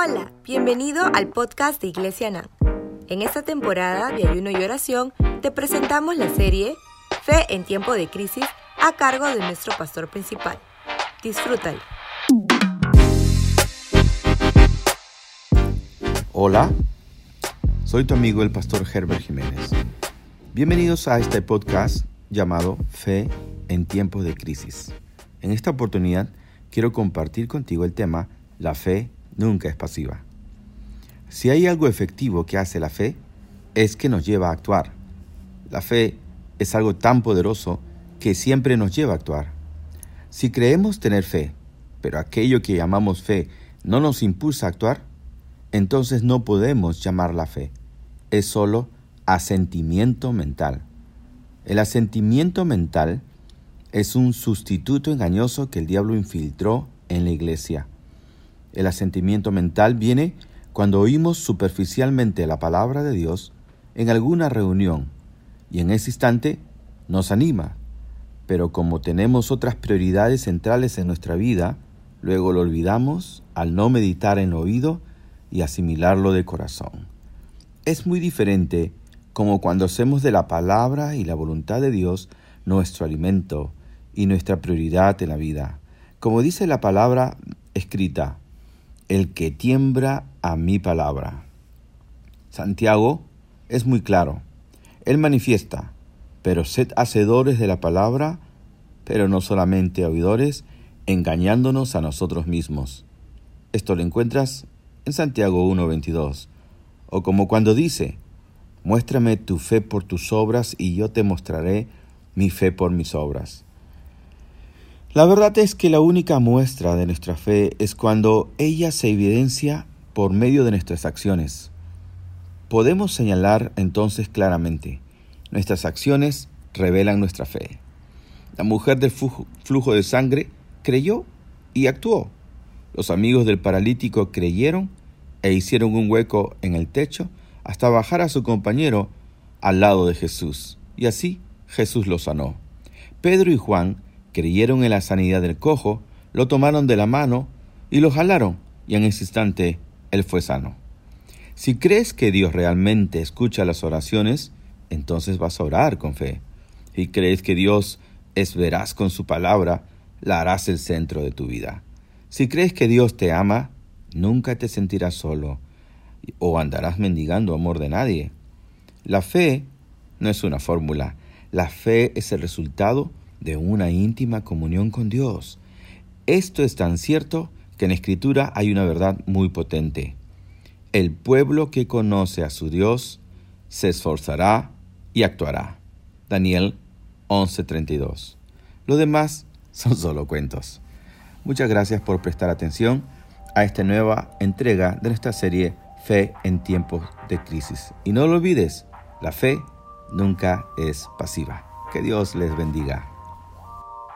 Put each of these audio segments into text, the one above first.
Hola, bienvenido al podcast de Iglesia NAM. En esta temporada de ayuno y oración te presentamos la serie Fe en tiempo de crisis a cargo de nuestro pastor principal. Disfrútalo. Hola, soy tu amigo el pastor Herbert Jiménez. Bienvenidos a este podcast llamado Fe en tiempos de crisis. En esta oportunidad quiero compartir contigo el tema La fe nunca es pasiva. Si hay algo efectivo que hace la fe, es que nos lleva a actuar. La fe es algo tan poderoso que siempre nos lleva a actuar. Si creemos tener fe, pero aquello que llamamos fe no nos impulsa a actuar, entonces no podemos llamarla fe. Es solo asentimiento mental. El asentimiento mental es un sustituto engañoso que el diablo infiltró en la iglesia. El asentimiento mental viene cuando oímos superficialmente la palabra de Dios en alguna reunión y en ese instante nos anima, pero como tenemos otras prioridades centrales en nuestra vida, luego lo olvidamos al no meditar en oído y asimilarlo de corazón. Es muy diferente como cuando hacemos de la palabra y la voluntad de Dios nuestro alimento y nuestra prioridad en la vida. Como dice la palabra escrita, el que tiembra a mi palabra. Santiago es muy claro. Él manifiesta, pero sed hacedores de la palabra, pero no solamente oidores, engañándonos a nosotros mismos. Esto lo encuentras en Santiago 1.22. O como cuando dice, muéstrame tu fe por tus obras y yo te mostraré mi fe por mis obras. La verdad es que la única muestra de nuestra fe es cuando ella se evidencia por medio de nuestras acciones. Podemos señalar entonces claramente, nuestras acciones revelan nuestra fe. La mujer del flujo de sangre creyó y actuó. Los amigos del paralítico creyeron e hicieron un hueco en el techo hasta bajar a su compañero al lado de Jesús. Y así Jesús lo sanó. Pedro y Juan creyeron en la sanidad del cojo, lo tomaron de la mano y lo jalaron, y en ese instante él fue sano. Si crees que Dios realmente escucha las oraciones, entonces vas a orar con fe. Si crees que Dios es veraz con su palabra, la harás el centro de tu vida. Si crees que Dios te ama, nunca te sentirás solo o andarás mendigando amor de nadie. La fe no es una fórmula, la fe es el resultado de una íntima comunión con Dios. Esto es tan cierto que en Escritura hay una verdad muy potente. El pueblo que conoce a su Dios se esforzará y actuará. Daniel 11:32. Lo demás son solo cuentos. Muchas gracias por prestar atención a esta nueva entrega de nuestra serie Fe en tiempos de crisis. Y no lo olvides, la fe nunca es pasiva. Que Dios les bendiga.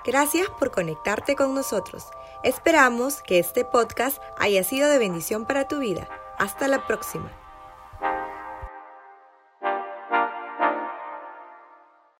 Gracias por conectarte con nosotros. Esperamos que este podcast haya sido de bendición para tu vida. Hasta la próxima.